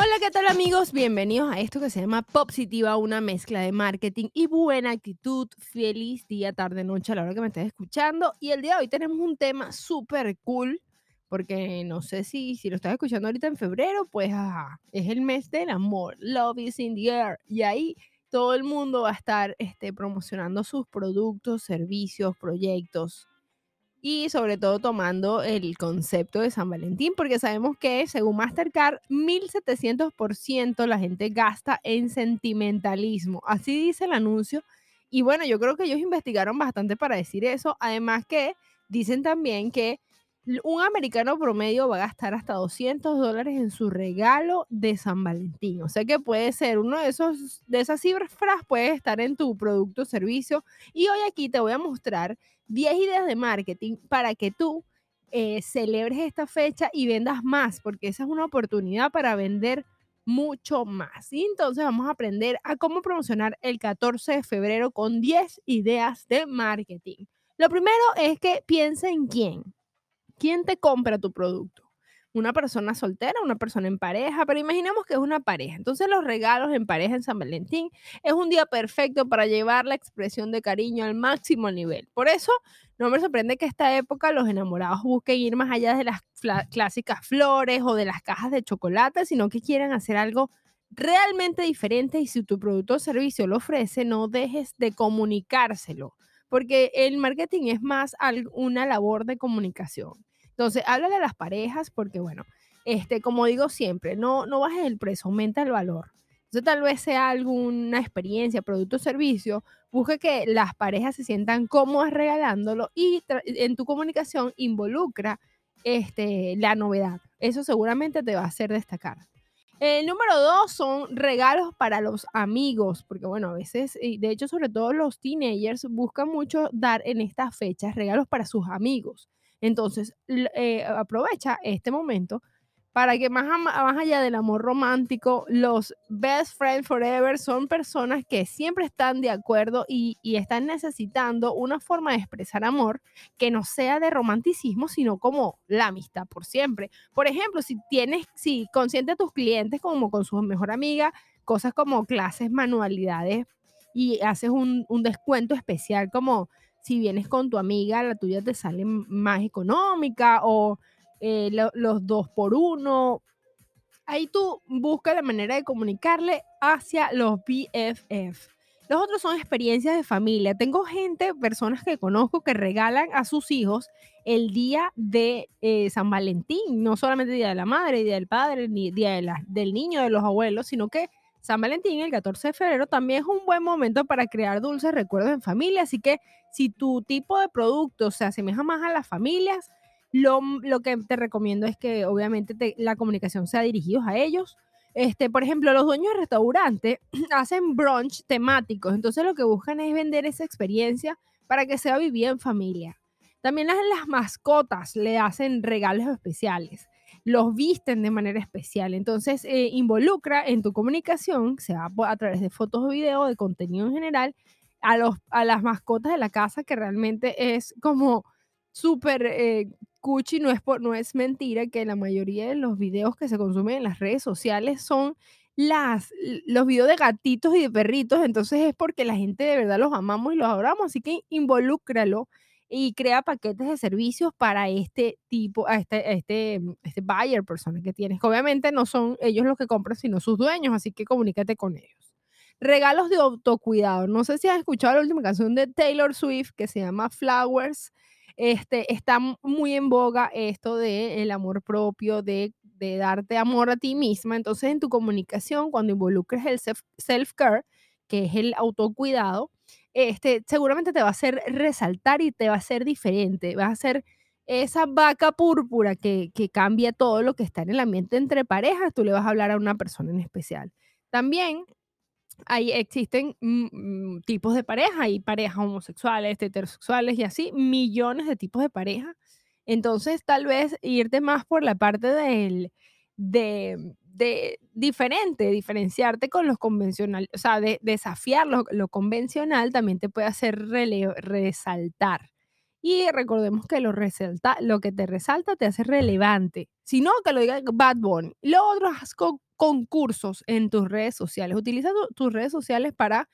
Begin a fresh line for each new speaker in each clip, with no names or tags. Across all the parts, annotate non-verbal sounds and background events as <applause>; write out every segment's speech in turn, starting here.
Hola, ¿qué tal amigos? Bienvenidos a esto que se llama Positiva, una mezcla de marketing y buena actitud. Feliz día, tarde, noche a la hora que me estés escuchando. Y el día de hoy tenemos un tema súper cool, porque no sé si, si lo estás escuchando ahorita en febrero, pues ajá, es el mes del amor. Love is in the air. Y ahí todo el mundo va a estar este, promocionando sus productos, servicios, proyectos y sobre todo tomando el concepto de San Valentín, porque sabemos que según Mastercard, 1700% la gente gasta en sentimentalismo. Así dice el anuncio. Y bueno, yo creo que ellos investigaron bastante para decir eso. Además que dicen también que un americano promedio va a gastar hasta 200 dólares en su regalo de San Valentín. O sea que puede ser uno de esos, de esas cifras, puede estar en tu producto o servicio. Y hoy aquí te voy a mostrar 10 ideas de marketing para que tú eh, celebres esta fecha y vendas más, porque esa es una oportunidad para vender mucho más. Y entonces vamos a aprender a cómo promocionar el 14 de febrero con 10 ideas de marketing. Lo primero es que piense en quién. ¿Quién te compra tu producto? Una persona soltera, una persona en pareja, pero imaginemos que es una pareja. Entonces los regalos en pareja en San Valentín es un día perfecto para llevar la expresión de cariño al máximo nivel. Por eso no me sorprende que esta época los enamorados busquen ir más allá de las clásicas flores o de las cajas de chocolate, sino que quieran hacer algo realmente diferente y si tu producto o servicio lo ofrece, no dejes de comunicárselo, porque el marketing es más una labor de comunicación. Entonces, háblale a las parejas porque, bueno, este, como digo siempre, no, no bajes el precio, aumenta el valor. Entonces, tal vez sea alguna experiencia, producto o servicio, busque que las parejas se sientan cómodas regalándolo y en tu comunicación involucra este, la novedad. Eso seguramente te va a hacer destacar. El número dos son regalos para los amigos, porque bueno, a veces, de hecho, sobre todo los teenagers buscan mucho dar en estas fechas regalos para sus amigos. Entonces, eh, aprovecha este momento para que más, más allá del amor romántico, los best friends forever son personas que siempre están de acuerdo y, están necesitando una forma de expresar amor que no sea de romanticismo, sino como la amistad por siempre. Por ejemplo, si tienes, si consiente a tus clientes como con su mejor amiga, cosas como clases, manualidades y haces un descuento especial como si vienes con tu amiga, la tuya te sale más económica o eh, los dos por uno. Ahí tú buscas la manera de comunicarle hacia los BFF. Los otros son experiencias de familia. Tengo gente, personas que conozco que regalan a sus hijos el día de eh, San Valentín, no solamente el día de la madre, día del padre, ni día de del niño, de los abuelos, sino que San Valentín, el 14 de febrero, también es un buen momento para crear dulces recuerdos en familia. Así que si tu tipo de producto se asemeja más a las familias, lo, que te recomiendo es que obviamente la comunicación sea dirigida a ellos. Este, por ejemplo, los dueños de restaurantes <clears throat> hacen brunch temáticos, entonces lo que buscan es vender esa experiencia para que sea vivida en familia. También las, las mascotas le hacen regalos especiales los visten de manera especial. Entonces, eh, involucra en tu comunicación, sea a través de fotos o videos, de contenido en general, a, los, a las mascotas de la casa, que realmente es como súper eh, cuchi, no es, por, no es mentira que la mayoría de los videos que se consumen en las redes sociales son las, los videos de gatitos y de perritos, entonces es porque la gente de verdad los amamos y los adoramos, así que involúcralo y crea paquetes de servicios para este tipo, a este, este, mm, este buyer persona que tienes, que obviamente no son ellos los que compran, sino sus dueños, así que comunícate con ellos. Regalos de autocuidado. No sé si has escuchado la última canción de Taylor Swift que se llama Flowers. Este, está muy en boga esto de el amor propio, de, de darte amor a ti misma. Entonces, en tu comunicación, cuando involucres el self-care, que es el autocuidado, este, seguramente te va a hacer resaltar y te va a hacer diferente, va a ser esa vaca púrpura que, que cambia todo lo que está en el ambiente entre parejas, tú le vas a hablar a una persona en especial. También ahí existen mm, mm, tipos de pareja, hay parejas homosexuales, heterosexuales y así, millones de tipos de pareja. Entonces, tal vez irte más por la parte del, de, de diferente, diferenciarte con los convencionales, o sea, de, desafiar lo, convencional también te puede hacer resaltar. Y recordemos que lo, resalta, lo que te resalta te hace relevante. Si no, que lo diga Bad Bunny. Lo otro, haz concursos en tus redes sociales. Utiliza tus redes sociales para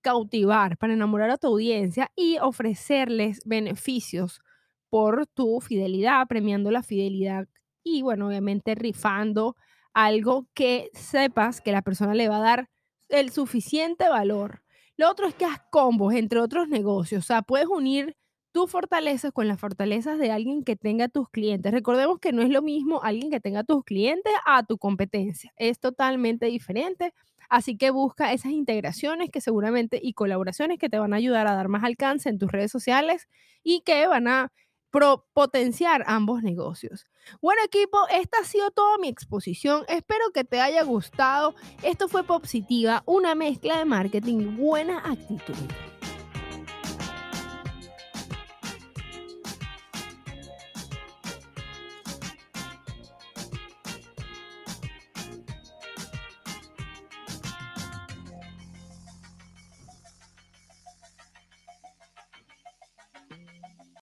cautivar, para enamorar a tu audiencia y ofrecerles beneficios por tu fidelidad, premiando la fidelidad y, bueno, obviamente rifando algo que sepas que la persona le va a dar el suficiente valor. Lo otro es que haz combos entre otros negocios, o sea, puedes unir tus fortalezas con las fortalezas de alguien que tenga tus clientes. Recordemos que no es lo mismo alguien que tenga tus clientes a tu competencia, es totalmente diferente. Así que busca esas integraciones que seguramente y colaboraciones que te van a ayudar a dar más alcance en tus redes sociales y que van a potenciar ambos negocios. Bueno equipo, esta ha sido toda mi exposición. Espero que te haya gustado. Esto fue Positiva, una mezcla de marketing y buena actitud.